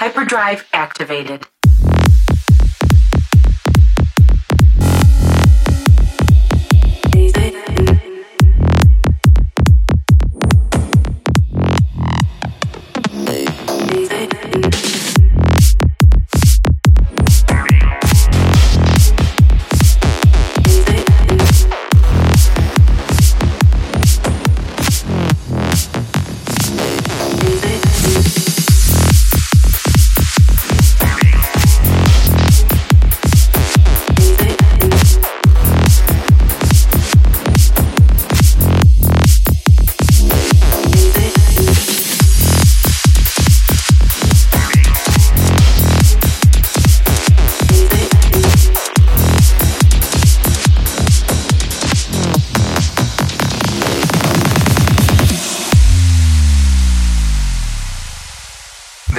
Hyperdrive activated.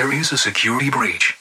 There is a security breach.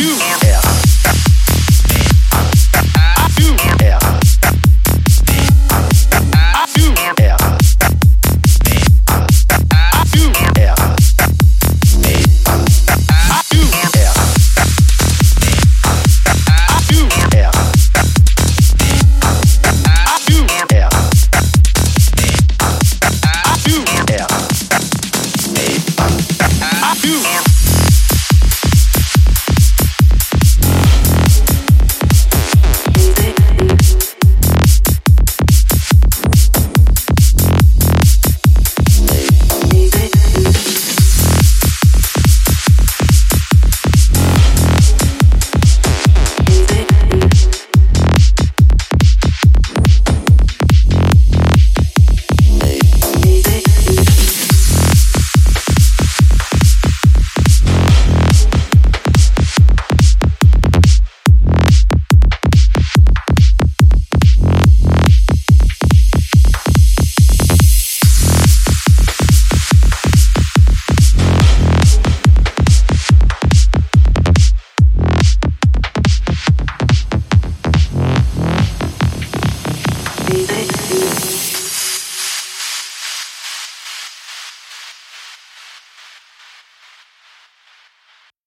you.